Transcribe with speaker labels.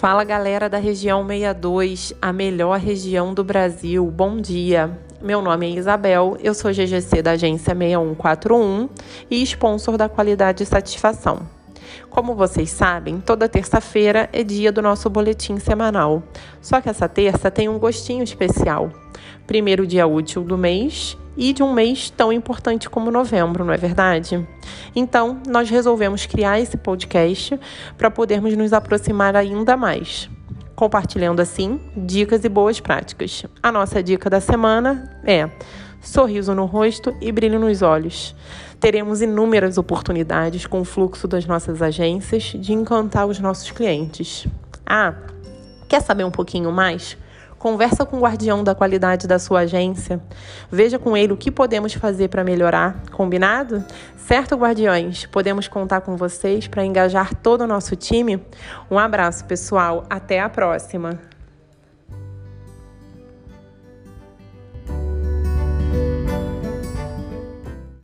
Speaker 1: Fala galera da região 62, a melhor região do Brasil. Bom dia. Meu nome é Isabel, eu sou GGC da agência 6141 e sponsor da qualidade e satisfação. Como vocês sabem, toda terça-feira é dia do nosso boletim semanal. Só que essa terça tem um gostinho especial. Primeiro dia útil do mês e de um mês tão importante como novembro, não é verdade? Então, nós resolvemos criar esse podcast para podermos nos aproximar ainda mais. Compartilhando assim dicas e boas práticas. A nossa dica da semana é sorriso no rosto e brilho nos olhos. Teremos inúmeras oportunidades com o fluxo das nossas agências de encantar os nossos clientes. Ah, quer saber um pouquinho mais? Conversa com o guardião da qualidade da sua agência. Veja com ele o que podemos fazer para melhorar. Combinado? Certo, guardiões? Podemos contar com vocês para engajar todo o nosso time? Um abraço, pessoal. Até a próxima.